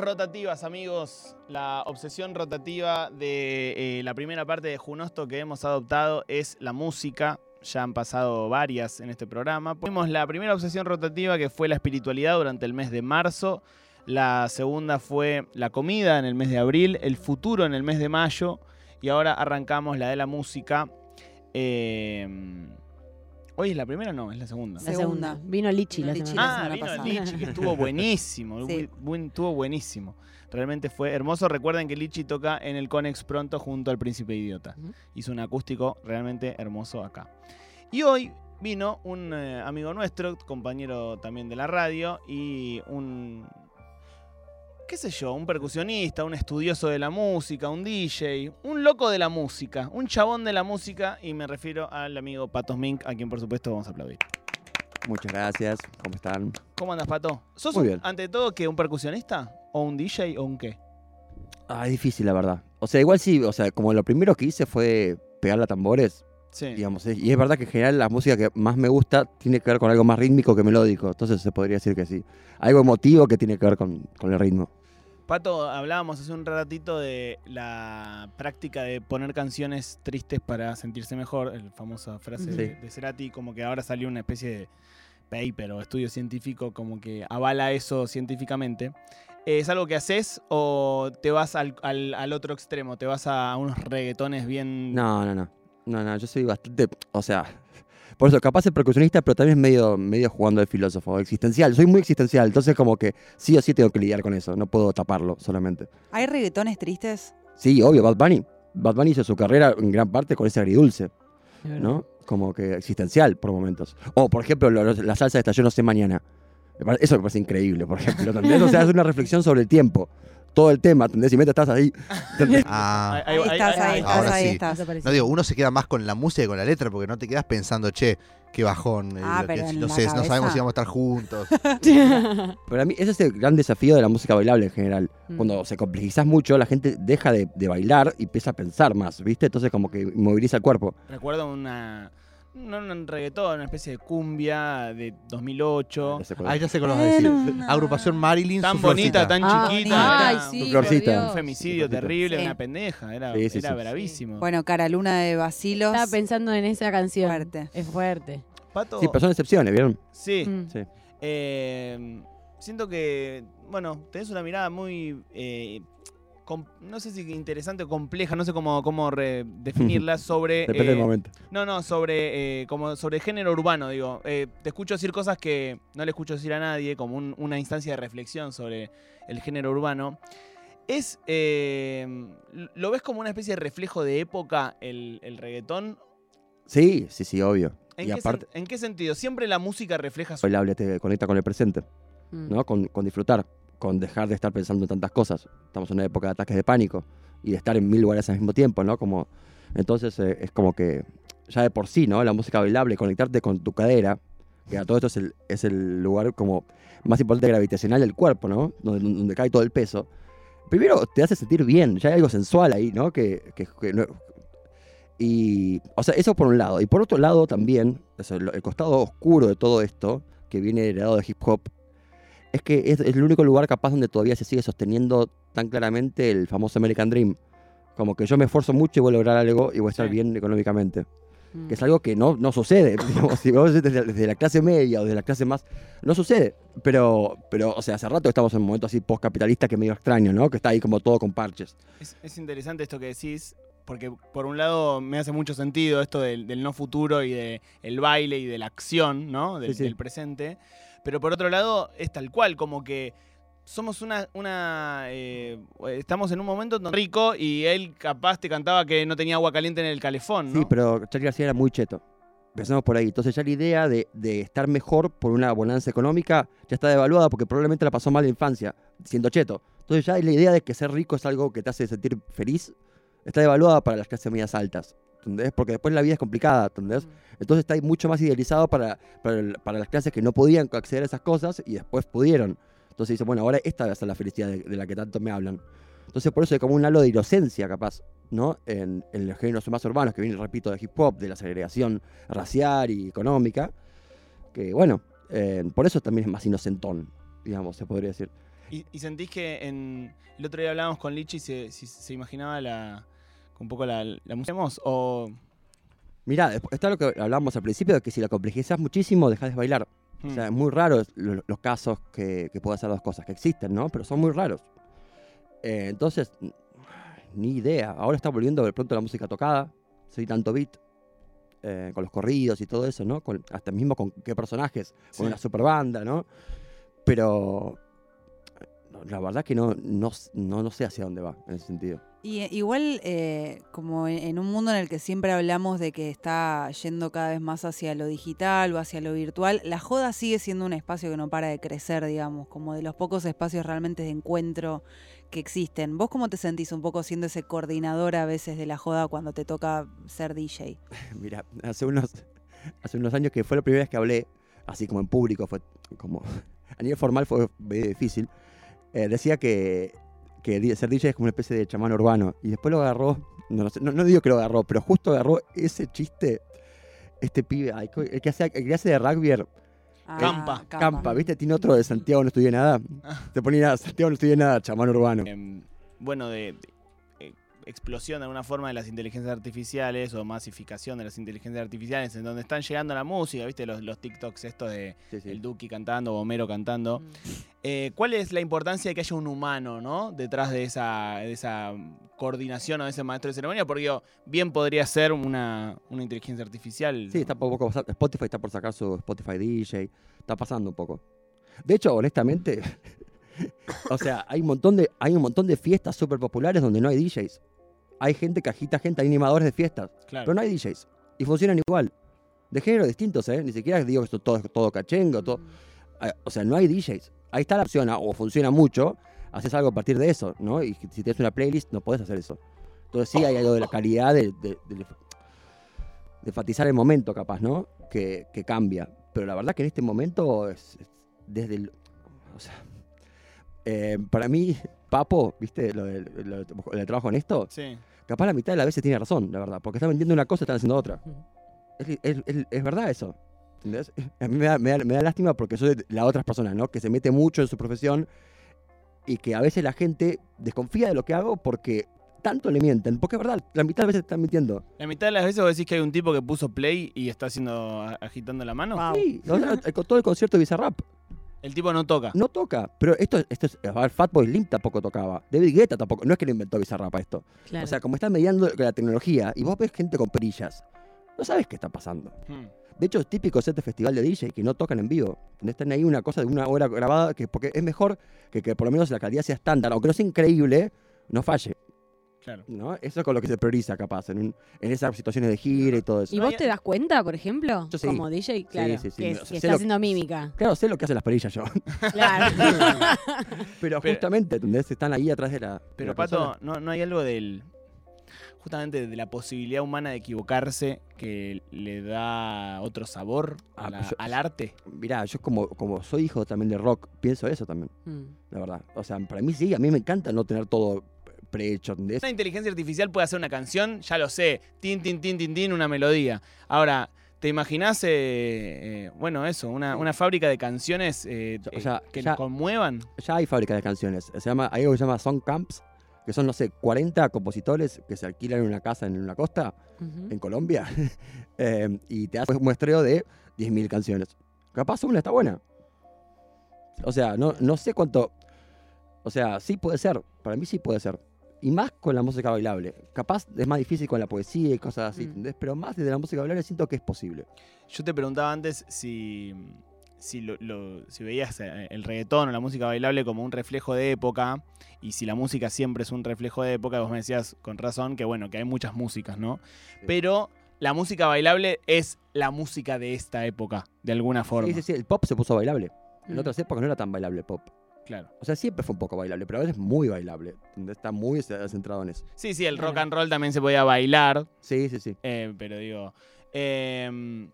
rotativas, amigos. La obsesión rotativa de eh, la primera parte de Junosto que hemos adoptado es la música. Ya han pasado varias en este programa. Tuvimos la primera obsesión rotativa que fue la espiritualidad durante el mes de marzo. La segunda fue la comida en el mes de abril, el futuro en el mes de mayo. Y ahora arrancamos la de la música. Eh, Hoy es la primera, no, es la segunda. La segunda. Vino Lichi Vino la Lichi semana la Ah, semana vino pasada. Lichi, que estuvo buenísimo. Sí. estuvo buenísimo. Realmente fue hermoso. Recuerden que Lichi toca en el Conex pronto junto al Príncipe Idiota. Ujú. Hizo un acústico realmente hermoso acá. Y hoy vino un eh, amigo nuestro, compañero también de la radio, y un. Qué sé yo, un percusionista, un estudioso de la música, un DJ, un loco de la música, un chabón de la música, y me refiero al amigo Patos Mink, a quien por supuesto vamos a aplaudir. Muchas gracias, ¿cómo están? ¿Cómo andas, Pato? ¿Sos Muy un- bien. ante todo que un percusionista? ¿O un DJ o un qué? Ah, es difícil, la verdad. O sea, igual sí, o sea, como lo primero que hice fue pegarle a tambores, Sí. digamos, eh, y es verdad que en general la música que más me gusta tiene que ver con algo más rítmico que melódico, entonces se podría decir que sí. Algo emotivo que tiene que ver con, con el ritmo. Pato, hablábamos hace un ratito de la práctica de poner canciones tristes para sentirse mejor, la famosa frase Sí. de, de Cerati, como que ahora salió una especie de paper o estudio científico como que avala eso científicamente. ¿Es algo que haces o te vas al, al- al otro extremo? ¿Te vas a unos reggaetones bien... No, no, no. No, no, yo soy bastante, o sea, por eso capaz es percusionista, pero también es medio, medio jugando de filósofo, existencial. Soy muy existencial, entonces como que sí o sí tengo que lidiar con eso, no puedo taparlo solamente. ¿Hay reggaetones tristes? Sí, obvio, Bad Bunny. Bad Bunny hizo su carrera en gran parte con ese agridulce. ¿no? Como que existencial por momentos. O, por ejemplo, lo- lo- la salsa esta Yo no sé mañana. Eso me parece increíble, por ejemplo. ¿entendés? O sea, es una reflexión sobre el tiempo. Todo el tema, ¿entendés? Y mientras estás ahí. Ah, Ahí estás, ahí estás, Ahora ahí sí. estás. no digo, uno se queda más con la música y con la letra porque no te quedas pensando, che, qué bajón. eh, Ah, lo que- pero en no la sé, no sabemos si vamos a estar juntos. Pero a mí ese es el gran desafío de la música bailable en general. Mm. Cuando se complejizas mucho, la gente deja de, de bailar y empieza a pensar más, ¿viste? Entonces como que moviliza el cuerpo. Recuerdo una... No un reggaetón, una especie de cumbia de 2008. Ya sé cuál Ah, ya sé qué lo vas a decir. Una- Agrupación Marilyn. Tan bonita, tan Ah, chiquita. Ay, sí, Tu florcita. por Un femicidio terrible, Sí. una pendeja. Era, Sí, sí, era sí. bravísimo. Bueno, Cara Luna de Basilos. Estaba pensando en esa canción. Fuerte. Es fuerte. Pato, Sí, pero son excepciones, ¿vieron? sí, Mm. Sí. eh, siento que, bueno, tenés una mirada muy, eh, no sé si interesante o compleja, no sé cómo, cómo re- definirla, sobre... Depende eh, del momento. No, no, sobre, eh, como sobre género urbano, digo. Eh, te escucho decir cosas que no le escucho decir a nadie, como un- una instancia de reflexión sobre el género urbano. Es, eh, ¿Lo ves como una especie de reflejo de época el, el reggaetón? Sí, sí, sí, obvio. ¿En y qué, aparte, sen- en qué sentido? ¿Siempre la música refleja su... bailable te conecta con el presente. Mm. ¿no? Con, con disfrutar, con dejar de estar pensando en tantas cosas. Estamos en una época de ataques de pánico y de estar en mil lugares al mismo tiempo, ¿no? Como, entonces eh, es como que ya de por sí, ¿no? La música bailable, conectarte con tu cadera, que a todo esto es el, el lugar como más importante gravitacional del cuerpo, ¿no? Donde, cae todo el peso. Primero te hace sentir bien, ya hay algo sensual ahí, ¿no? Que, que- que no- y, o sea, eso por un lado. Y por otro lado también, lo- el costado oscuro de todo esto, que viene heredado de hip hop, es que es, es el único lugar capaz donde todavía se sigue sosteniendo tan claramente el famoso American Dream. Como que yo me esfuerzo mucho y voy a lograr algo y voy a estar Sí. bien económicamente. Mm. Que es algo que no, no sucede. digamos, si vos desde, desde la clase media o desde la clase más... No sucede. Pero, pero, o sea, hace rato estamos en un momento así post-capitalista que es medio extraño, ¿no? Que está ahí como todo con parches. Es, es interesante esto que decís, porque por un lado me hace mucho sentido esto del, del no futuro y del el baile y de la acción, ¿no? Del, Sí, sí. del presente. Pero por otro lado es tal cual, como que somos una... una eh, estamos en un momento rico y él capaz te cantaba que no tenía agua caliente en el calefón, ¿no? Sí, pero Charlie García era muy cheto. Empezamos por ahí. Entonces ya la idea de, de estar mejor por una bonanza económica ya está devaluada porque probablemente la pasó mal la infancia, siendo cheto. Entonces ya la idea de que ser rico es algo que te hace sentir feliz está devaluada para las clases medias altas. ¿Entendés? Porque después la vida es complicada, ¿entendés? Entonces está ahí mucho más idealizado para, para, el- para las clases que no podían acceder a esas cosas y después pudieron. Entonces dice, bueno, ahora esta va a ser la felicidad de, de la que tanto me hablan. Entonces por eso hay como un halo de inocencia capaz, ¿no? En, en los géneros más urbanos, que viene, repito, de hip hop, de la segregación racial y económica, que bueno, eh, por eso también es más inocentón, digamos, se podría decir. ¿Y, y sentís que en. El otro día hablábamos con Lichi si, si se imaginaba la. Un poco la, la música o. Mirá, está lo que hablábamos al principio, de que si la complejizas muchísimo, dejas de bailar. O hmm, sea, es muy raro lo- los casos que, que puede hacer dos cosas, que existen, ¿no? Pero son muy raros. Eh, entonces, ni idea. Ahora está volviendo de pronto la música tocada, soy tanto beat, eh, con los corridos y todo eso, ¿no? Con- hasta mismo con qué personajes, Sí. con una super banda, ¿no? Pero la verdad que no, no, no, no sé hacia dónde va en ese sentido. Y eh, igual, eh, como en, un mundo en el que siempre hablamos de que está yendo cada vez más hacia lo digital o hacia lo virtual, la joda sigue siendo un espacio que no para de crecer, digamos, como de los pocos espacios realmente de encuentro que existen. ¿Vos cómo te sentís un poco siendo ese coordinador a veces de la joda cuando te toca ser DJ? Mira, hace unos, hace unos años que fue la primera vez que hablé, así como en público, fue como a nivel formal fue difícil. Eh, decía que, ser DJ es como una especie de chamán urbano. Y después lo agarró, no, no sé, no, no digo que lo agarró, pero justo agarró ese chiste, este pibe, el que hace, el que hace de rugby, Ah, Campa. Campa, ¿viste? Tiene otro de Santiago no estudié nada. Te ponía Santiago no estudié nada, chamán urbano. em, bueno, de, de, explosión de alguna forma de las inteligencias artificiales o masificación de las inteligencias artificiales en donde están llegando la música, ¿viste? Los, los TikToks estos de Sí, sí. el Duki cantando, Homero cantando. Mm. Eh, ¿Cuál es la importancia de que haya un humano, ¿no? Detrás de esa, de esa coordinación o de ese maestro de ceremonia, porque digo, bien podría ser una, una inteligencia artificial. Sí, está por poco. Spotify está por sacar su Spotify DJ. Está pasando un poco. De hecho, honestamente, o sea, hay un montón de, hay un montón de fiestas súper populares donde no hay DJs. Hay gente que agita gente, hay animadores de fiestas, claro. pero no hay DJs. Y funcionan igual. De género distintos, ¿eh? Ni siquiera digo que esto todo es todo cachengo, todo. Ah, O sea, no hay DJs. Ahí está la opción, o funciona mucho, haces algo a partir de eso, ¿no? Y si tienes una playlist, no puedes hacer eso. Entonces sí hay algo de la calidad de, de- de- de enfatizar el momento, capaz, ¿no? Que, que cambia. Pero la verdad que en este momento es, es desde el... O sea, eh, para mí, Papo, ¿viste? Lo del, lo lo trabajo en esto, Sí. capaz la mitad de las veces tiene razón, la verdad. Porque está vendiendo una cosa y están haciendo otra. Es, es- es- es verdad eso. ¿Entendés? A mí me da, me da- me da lástima porque soy de las otras personas, ¿no? Que se mete mucho en su profesión y que a veces la gente desconfía de lo que hago porque tanto le mienten. Porque es verdad, la mitad de veces están mintiendo. La mitad de las veces vos decís que hay un tipo que puso play y está haciendo agitando la mano. Wow. Sí, o sea, el- todo el concierto de Bizarrap El tipo no toca. no toca. Pero esto, esto es. A ver, Fatboy Slim tampoco tocaba. David Guetta tampoco. No es que lo inventó Bizarrap a esto. Claro. O sea, como están mediando la tecnología y vos ves gente con perillas, no sabes qué está pasando. Hmm. De hecho, es típico set de festival de DJ que no tocan en vivo. Donde están ahí una cosa de una hora grabada, que porque es mejor que, que por lo menos la calidad sea estándar, aunque no sea increíble, no falle. Claro. ¿no? Eso es con lo que se prioriza, capaz, en, un- en esas situaciones de gira y todo eso. ¿Y vos te das cuenta, por ejemplo? Yo sí. Como DJ, claro. sí, sí. Que, está lo- haciendo mímica. Claro, sé lo que hacen las perillas yo. Claro. Pero, Pero- justamente, ¿entendés? Están ahí atrás de la. de Pero la Pato. ¿no, no hay algo del. justamente de la posibilidad humana de equivocarse que le da otro sabor a Ah, la- pues yo- al arte? Mirá, yo como, como soy hijo también de rock, pienso eso también, Mm. la verdad. O sea, para mí sí, a mí me encanta no tener todo prehecho, ¿entendés? Una inteligencia artificial puede hacer una canción, ya lo sé, tin, tin, tin, tin, tin, una melodía. Ahora, ¿te imaginás, eh, eh, bueno, eso, una, una fábrica de canciones eh, O sea, que ya- conmuevan? Ya hay fábrica de canciones. Se llama, hay algo que se llama Song Camps, que son, no sé, 40 compositores que se alquilan en una casa en una costa, en Colombia, eh, y te hacen un muestreo de 10.000 canciones. Capaz una está buena. O sea, no, no sé cuánto... O sea, sí puede ser. Para mí sí puede ser. Y más con la música bailable. Capaz es más difícil con la poesía y cosas así, Mm. ¿entendés? Pero más desde la música bailable siento que es posible. Yo te preguntaba antes si, si, lo- lo- si veías eh, el reggaetón o la música bailable como un reflejo de época, y si la música siempre es un reflejo de época, vos me decías con razón que bueno, que hay muchas músicas, ¿no? Pero la música bailable es la música de esta época, de alguna forma. Sí, sí, sí. El pop se puso bailable. En Mm. otras épocas no era tan bailable el pop. Claro. O sea, siempre fue un poco bailable, pero a veces muy bailable. Está muy ce- centrado en eso. Sí, sí, el rock and roll también se podía bailar, Sí, sí, sí. eh, pero digo, em,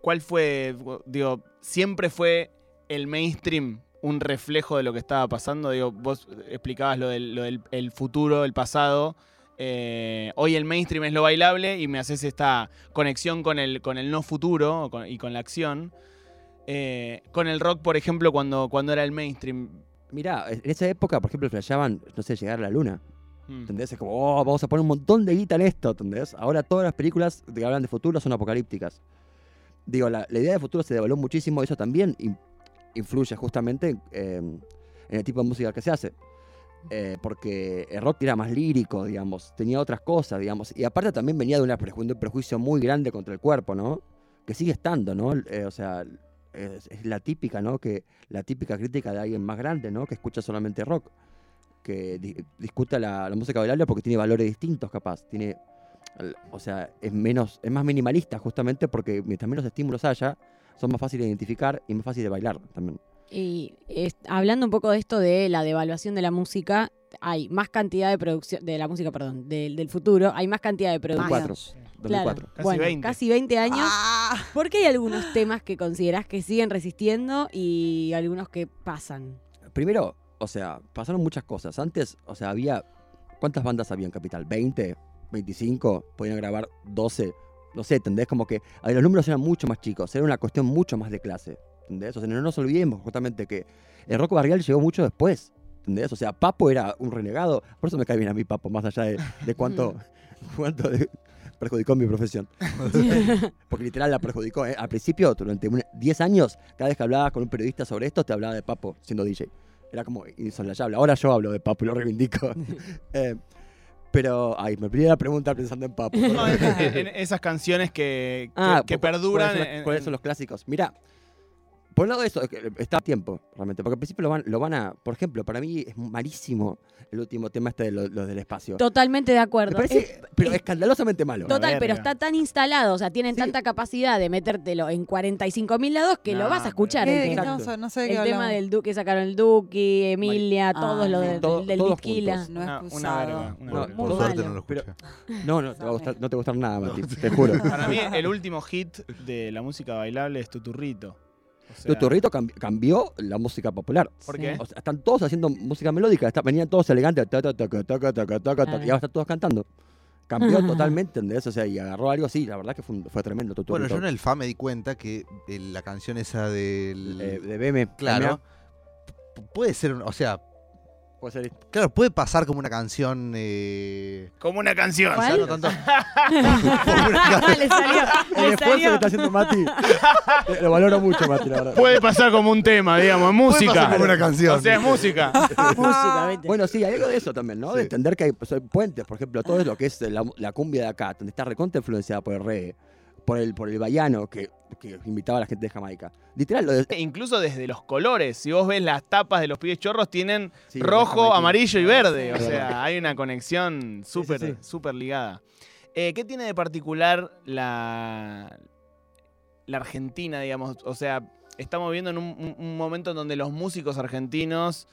¿cuál fue, digo, siempre fue el mainstream un reflejo de lo que estaba pasando? Digo, vos explicabas lo del, lo del el futuro, el pasado. eh, hoy el mainstream es lo bailable y me haces esta conexión con el, con el no futuro con- y con la acción. Eh, con el rock, por ejemplo, cuando, cuando era el mainstream. Mirá, en esa época, por ejemplo, flasheaban, no sé, llegar a la luna. Mm. ¿Entendés? Es como, oh, vamos a poner un montón de guita en esto, ¿entendés? Ahora todas las películas que hablan de futuro son apocalípticas. Digo, la, la idea de futuro se devaluó muchísimo y eso también in- influye justamente eh, en el tipo de música que se hace. Eh, porque el rock era más lírico, digamos, tenía otras cosas, digamos. Y aparte también venía de una preju- un prejuicio muy grande contra el cuerpo, ¿no? Que sigue estando, ¿no? O sea, es, la típica, ¿no? Que la típica crítica de alguien más grande, ¿no? Que escucha solamente rock que di- discuta la, música bailable porque tiene valores distintos, capaz. Tiene, o sea, es menos, es más minimalista justamente porque mientras menos estímulos haya, son más fáciles de identificar y más fáciles de bailar también. Y es- hablando un poco de esto de la devaluación de la música, hay más cantidad de producción, de la música, perdón, del, del futuro, hay más cantidad de producción. 2004. 2004. Casi bueno, 20. casi 20 años. Ah, ¿Por qué hay algunos temas que considerás que siguen resistiendo y algunos que pasan? Primero, o sea, pasaron muchas cosas. Antes, o sea, había. ¿Cuántas bandas había en Capital? ¿20? ¿25? Podían grabar 12. No sé, ¿entendés? Como que a ver, los números eran mucho más chicos. Era una cuestión mucho más de clase. ¿Entendés? O sea, no nos olvidemos justamente que el rock barrial llegó mucho después. ¿Entendés? O sea, Papo era un renegado. Por eso me cae bien a mí, Papo, más allá de, de cuánto, cuánto de- perjudicó mi profesión. Porque literal la perjudicó. ¿eh? Al principio, durante un- 10 años, cada vez que hablabas con un periodista sobre esto, te hablaba de Papo siendo DJ. Era como insoslayable. Ahora yo hablo de Papo y lo reivindico. Eh, pero, ay, me perdí la pregunta pensando en Papo. No, en, esas canciones que, que, Ah, que ¿cu- cu- perduran. ¿Cuáles son, en- cuáles son los clásicos? Mira, por un lado eso, es que está a tiempo, realmente. Porque al principio lo van, lo van a... Por ejemplo, para mí es malísimo el último tema este de lo, lo del espacio. Totalmente de Me acuerdo. parece, Es- pero es- escandalosamente malo. Total, pero está tan instalado, o sea, tienen Sí. tanta capacidad de metértelo en 45.000 lados que No, lo vas a escuchar. ¿qué- el qué tema. Exacto. estamos- no sé de qué El tema hablamos. del Duque, sacaron el Duque, Emilia, Ah, todos lo no. de- Todo- del juntos. No una escuchado. verga, una. Por suerte no lo escuché. No, no, te va a gustar, no te va a gustar nada, Mati, te juro. Para mí, el último hit de la música bailable es Tuturrito. O sea, cambió la música popular. ¿Por qué? O sea, están todos haciendo música melódica, está, venían todos elegantes, ta, y ahora están todos cantando. Cambió totalmente. O sea, y agarró algo así, la verdad que fue, tremendo. Bueno, yo en el FA me di cuenta que eh, la canción esa del... Eh, de BM. Claro. Puede ser, o sea, Puede ser. claro, puede pasar como una canción. Eh, Como una canción. No tanto- le salió, El le esfuerzo que está haciendo Mati, eh, lo valoro mucho, Mati, la verdad. Puede pasar como un tema, digamos, puede música. pasar como una canción. O sea, es música. Música, ¿viste? Bueno, sí, hay algo de eso también, ¿no? De entender que hay, pues, hay puentes, por ejemplo, todo lo que es la, la cumbia de acá, donde está recontra influenciada por el reggae, por el, por el baiano que, que invitaba a la gente de Jamaica. Literal, lo de, Incluso desde los colores. Si vos ves las tapas de los pibes chorros, tienen sí, rojo, amarillo y verde. O Sí. sea, hay una conexión súper sí, sí. ligada. Eh, ¿Qué tiene de particular la, la Argentina, digamos? O sea, estamos viendo en un, momento en donde los músicos argentinos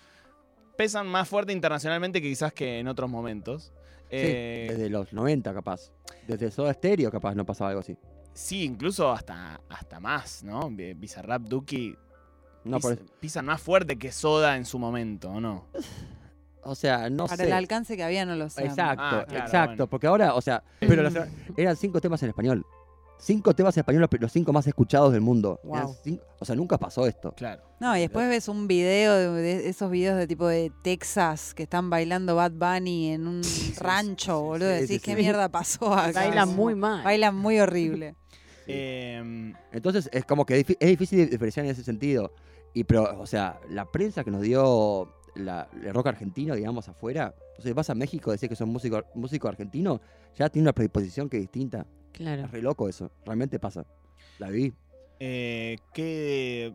pesan más fuerte internacionalmente que quizás que en otros momentos. Eh, Desde los 90, capaz. Desde Soda Stereo, capaz, no pasaba algo así. Sí, incluso hasta, hasta más, ¿no? Bi- Bizarrap, Duki No, por- pisan más fuerte que Soda en su momento, ¿o no? o sea, no Para sé. el alcance que había no lo sé. Exacto, Ah, claro, exacto. bueno. Porque ahora, o sea, pero eran cinco temas en español. Cinco temas en español, los cinco más escuchados del mundo. Wow. Eran cinco- o sea, nunca pasó esto. Claro. No, y después ves un video de, de esos videos de tipo de Texas que están bailando Bad Bunny en un rancho, boludo. sí, Decís, sí, ¿qué sí. mierda pasó acá? Bailan muy mal. Bailan muy horrible. Eh, Entonces es como que es difícil diferenciar en ese sentido. Y pero, o sea, la prensa que nos dio la, el rock argentino, digamos, afuera. O sea, vas a México, decís que son músico, músico argentino, ya tiene una predisposición que es distinta. Claro. Es re loco eso, realmente pasa. La vi. eh, ¿Qué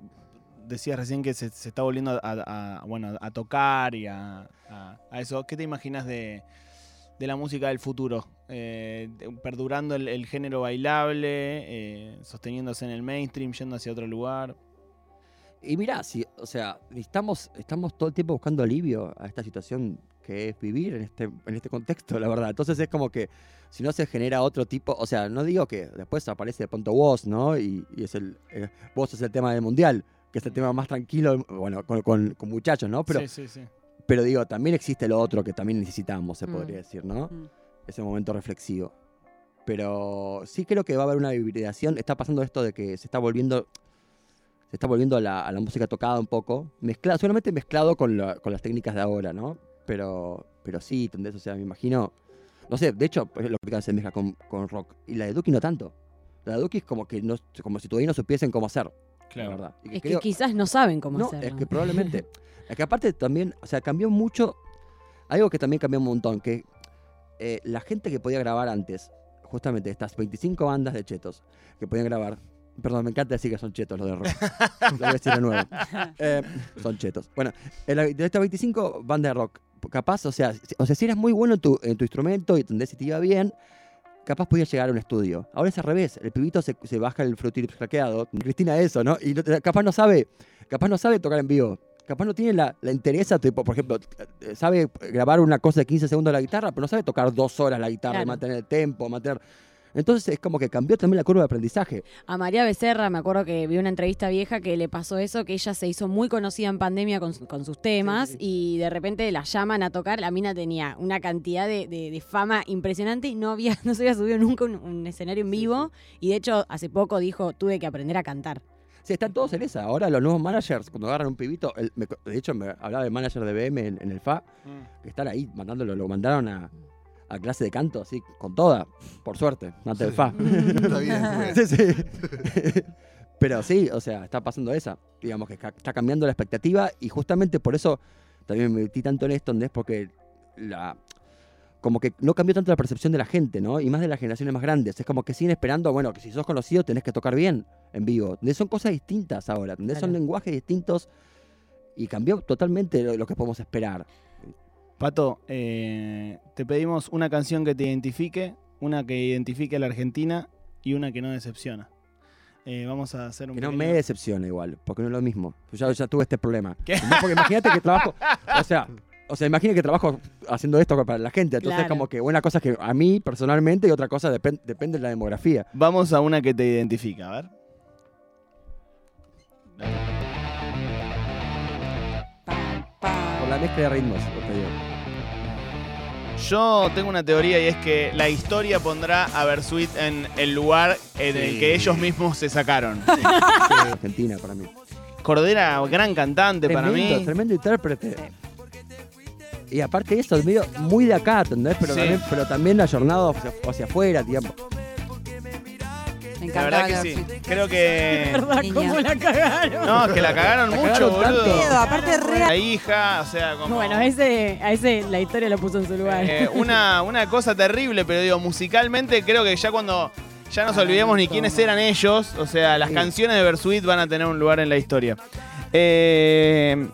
decías recién que se, se está volviendo a, a- bueno, a tocar y a, a- a eso? ¿Qué te imaginas de, de la música del futuro? Eh, perdurando el, el género bailable, eh, sosteniéndose en el mainstream, yendo hacia otro lugar. Y mirá, si, o sea, estamos, estamos todo el tiempo buscando alivio a esta situación que es vivir en este, en este contexto, la verdad. Entonces es como que si no se genera otro tipo, o sea, no digo que después aparece de pronto vos, ¿no? Y, y es el, eh, vos es el tema del mundial, que es el tema más tranquilo, bueno, con, con- con muchachos, ¿no? Pero, sí, sí, sí. pero digo, también existe lo otro que también necesitamos, se Mm. podría decir, ¿no? Mm. Ese momento reflexivo. Pero sí creo que va a haber una hibridación. Está pasando esto de que se está volviendo. Se está volviendo a la, a la música tocada un poco, mezclado, solamente mezclado con, la- con las técnicas de ahora, ¿no? Pero, pero sí, ¿entendés? O sea, me imagino, no sé, de hecho, lo que se mezcla con, con rock. Y la de Duki no tanto. La de Duki es como que no, como si todavía no supiesen cómo hacer, la verdad. Y Es que quizás no saben cómo no, hacerlo. es que probablemente. es que aparte también, o sea, cambió mucho. Algo que también cambió un montón, que eh, la gente que podía grabar antes, justamente estas 25 bandas de chetos que podían grabar. Perdón, me encanta decir que son chetos los de rock. Lo voy a decir de nuevo. Eh, son chetos. Bueno, de estas 25 bandas de rock, capaz, o sea, si- o sea, si eras muy bueno en tu, en tu instrumento y entendés si te iba bien, capaz podías llegar a un estudio. Ahora es al revés. El pibito se, se baja el Fruity hackeado. Cristina eso, ¿no? Y no capaz no sabe, capaz no sabe tocar en vivo. Capaz no tiene la, la interesa, tipo, por ejemplo, eh, sabe grabar una cosa de 15 segundos de la guitarra, pero no sabe tocar dos horas la guitarra y mantener el tempo, mantener... Entonces es como que cambió también la curva de aprendizaje. A María Becerra, me acuerdo que vi una entrevista vieja que le pasó eso, que ella se hizo muy conocida en pandemia con, su- con sus temas Sí, sí, y de repente la llaman a tocar. La mina tenía una cantidad de, de- de fama impresionante y no, había, no se había subido nunca a un, un escenario en vivo. Y de hecho, hace poco dijo, tuve que aprender a cantar. Sí, están todos en esa. Ahora los nuevos managers, cuando agarran un pibito, el- me- de hecho me hablaba del manager de BM en, en el FA, que están ahí mandándolo, lo mandaron a, a clase de canto, así, con toda, por suerte, antes del Sí. FA. Está bien. sí, sí. Pero sí, o sea, está pasando esa. Digamos que está cambiando la expectativa y justamente por eso también me metí tanto en esto, ¿entendés? Porque la. Como que no cambió tanto la percepción de la gente, ¿no? Y más de las generaciones más grandes. Es como que siguen esperando, bueno, que si sos conocido tenés que tocar bien en vivo. Son cosas distintas ahora, ¿entendés? Son Claro. lenguajes distintos y cambió totalmente lo, lo que podemos esperar. Pato, eh, te pedimos una canción que te identifique, una que identifique a la Argentina y una que no decepciona. Eh, vamos a hacer un Que no pequeño- me decepcione igual, porque no es lo mismo. Yo ya, ya tuve este problema. ¿Qué? ¿Entendés? Porque imagínate que trabajo, o sea, o sea, imagínate que trabajo haciendo esto para la gente. Entonces, Claro. como que una cosa es que a mí personalmente y otra cosa depen- depende de la demografía. Vamos a una que te identifica, a ver. Por la mezcla de ritmos, lo que digo. Yo tengo una teoría y es que la historia pondrá a Versuit en el lugar en el que ellos mismos se sacaron. Argentina para mí. Cordera, gran cantante para Tremendo, mí. tremendo intérprete. Sí. Y aparte de eso, es medio muy de acá, ¿entendés? Pero, Sí. también, pero también ayornado hacia, hacia afuera, digamos. La verdad que sí. Creo que. ¿Cómo la cagaron? No, es que la cagaron mucho, boludo. Aparte re La hija, o sea, como. Bueno, ese, a ese la historia lo puso en su lugar. Eh, una, una cosa terrible, pero digo, musicalmente creo que ya cuando ya nos olvidemos ni quiénes eran ellos, o sea, las canciones de Versuit van a tener un lugar en la historia. Eh,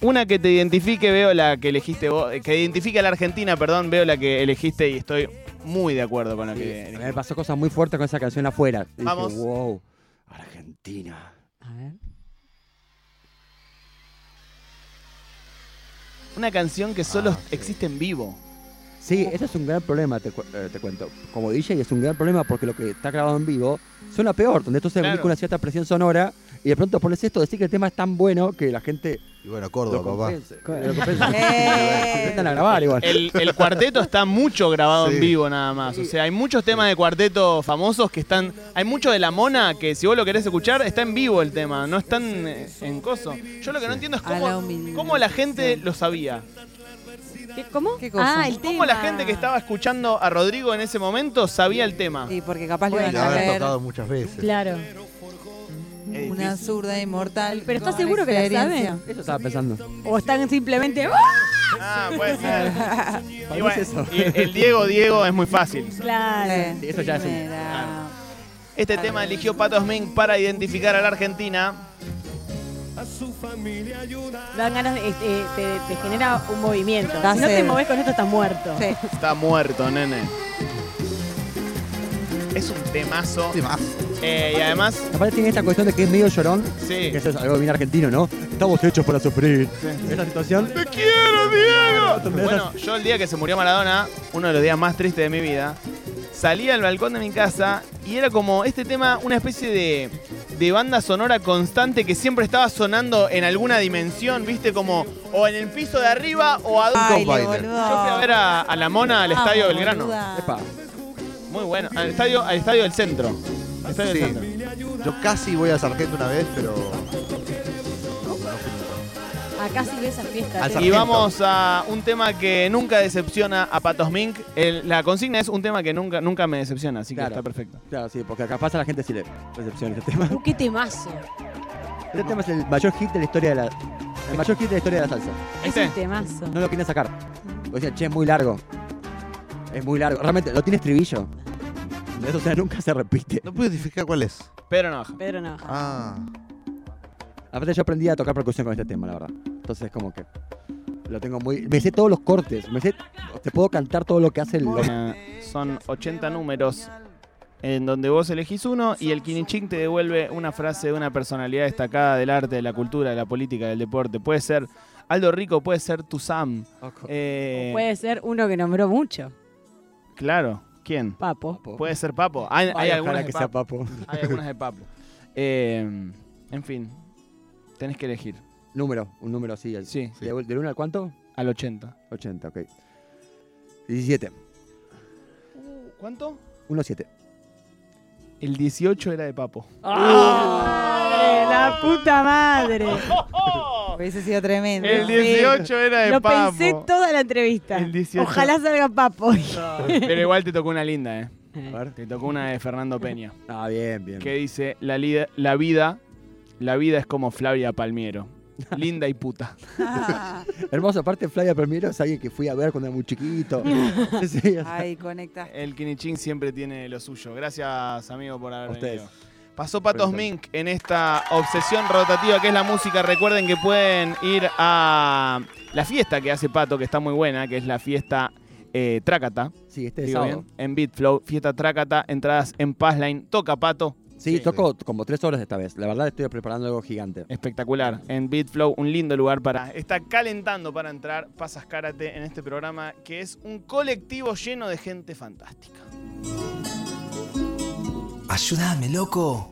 una que te identifique, veo la que elegiste vos, que identifique a la Argentina, perdón, veo la que elegiste y estoy muy de acuerdo con la Sí, que me pasó cosas muy fuertes con esa canción afuera. Vamos. Dije, wow, Argentina. A ver. Una canción que solo Ah, sí. existe en vivo. Sí, ese es un gran problema, te, cu- eh, te cuento. Como DJ es un gran problema porque lo que está grabado en vivo suena peor, donde esto se Claro. con una cierta presión sonora y de pronto pones esto, decir que el tema es tan bueno que la gente Y bueno, lo Córdoba, papá. compense. Lo compense. Eh. Intentan a grabar igual. El, el cuarteto está mucho grabado en Sí. vivo nada más. O sea, hay muchos temas de cuarteto famosos que están. Hay mucho de la mona que si vos lo querés escuchar, está en vivo el tema. No están eh, en coso. Yo lo que no entiendo es A la cómo, cómo la gente lo sabía. ¿Qué- ¿Cómo? ¿Qué cosa? Ah, el tema. ¿Cómo la gente que estaba escuchando a Rodrigo en ese momento sabía el tema? Sí, porque capaz le iban lo a haber tocado muchas veces. Claro. Una zurda inmortal. Pero ¿estás con seguro que la experiencia. saben? Eso estaba pensando. O están simplemente. ¡ah! Ah, puede ser. Y bueno, es eso. y el Diego Diego es muy fácil. Claro. Sí, eso ya es un-. Este tema eligió Pato Smink para identificar a la Argentina. Dan ganas de. este, te, te genera un movimiento. Da Si no te moves con esto, estás muerto. Sí. Está muerto, nene. Es un temazo. Sí, más. Eh, y además, Aparte tiene esta cuestión de que es medio llorón, sí. que eso es algo bien argentino, ¿no? Estamos hechos para sufrir. Esa situación. ¡Te quiero, Diego! Bueno, yo el día que se murió Maradona, uno de los días más tristes de mi vida, salí al balcón de mi casa y era como este tema, una especie de, de banda sonora constante que siempre estaba sonando en alguna dimensión, ¿viste? Como o en el piso de arriba o a... Ay. Yo fui a ver a, a la mona al Estadio Vamos, Belgrano. Epa. Muy bueno. Al estadio, al estadio del centro. Estadio Sí. Centro. Yo casi voy a Sargento una vez, pero. Acá sí ves esa fiesta. Y vamos a un tema que nunca decepciona a Patos Mink. El- la consigna es un tema que nunca, nunca me decepciona, así que está perfecto. Claro, sí, porque capaz a la gente sí le recepciona este tema. Uh, qué temazo. Este tema es el mayor hit de la historia de la. El mayor hit de la historia de la salsa. Es ¿Este? un temazo. No lo quieren sacar. Porque decían, che, es muy largo. Es muy largo. Realmente, no tiene estribillo. Eso, o sea, nunca se repite. No puedo identificar cuál es. Pero no. Pedro no. Ah. Aparte, yo aprendí a tocar percusión con este tema, la verdad. Entonces, como que. Lo tengo muy. Me sé todos los cortes. Me sé. Te puedo cantar todo lo que hace el. Eh, Son 80 números en donde vos elegís uno y el Kinichín te devuelve una frase de una personalidad destacada del arte, de la cultura, de la política, del deporte. Puede ser Aldo Rico, puede ser Tuzam. Eh, Puede ser uno que nombró mucho. Claro, ¿quién? Papo. Puede ser Papo. Hay, hay Ay, algunas ojalá de que sea Papo. papo. Hay algunas de Papo. Eh, en fin, tenés que elegir. Número, un número así. el- Sí, ¿De- ¿Del 1 al cuánto? al 80. 80, ok. 17. ¿Cuánto? 1, 7. El 18 era de Papo. ¡Madre, la puta madre! Hubiese sido tremendo. El 18 era de Lo Papo. pensé toda la entrevista. El 18. Ojalá salga Papo. Pero igual te tocó una linda, ¿eh? A ver. Te tocó una de Fernando Peña. Ah, bien, bien. Que dice, la, la vida, la vida es como Flavia Palmiero. Linda y puta. Hermoso, aparte Flavia Palmiero es alguien que fui a ver cuando era muy chiquito. Sí, o sea, Ay, conecta. El Kinichín siempre tiene lo suyo. Gracias, amigo, por haber venido. Pasó Patos Mink en esta obsesión rotativa que es la música. Recuerden que pueden ir a la fiesta que hace Pato, que está muy buena, que es la fiesta eh, Trácata. sí, este sábado. bien, en Beatflow, fiesta Trácata, entradas en Passline. Toca Pato, Sí, Sí. toco como tres horas esta vez. La verdad estoy preparando algo gigante. espectacular. En Beatflow, un lindo lugar para. Está calentando para entrar. Pasas Karate en este programa que es un colectivo lleno de gente fantástica. Ayúdame, loco.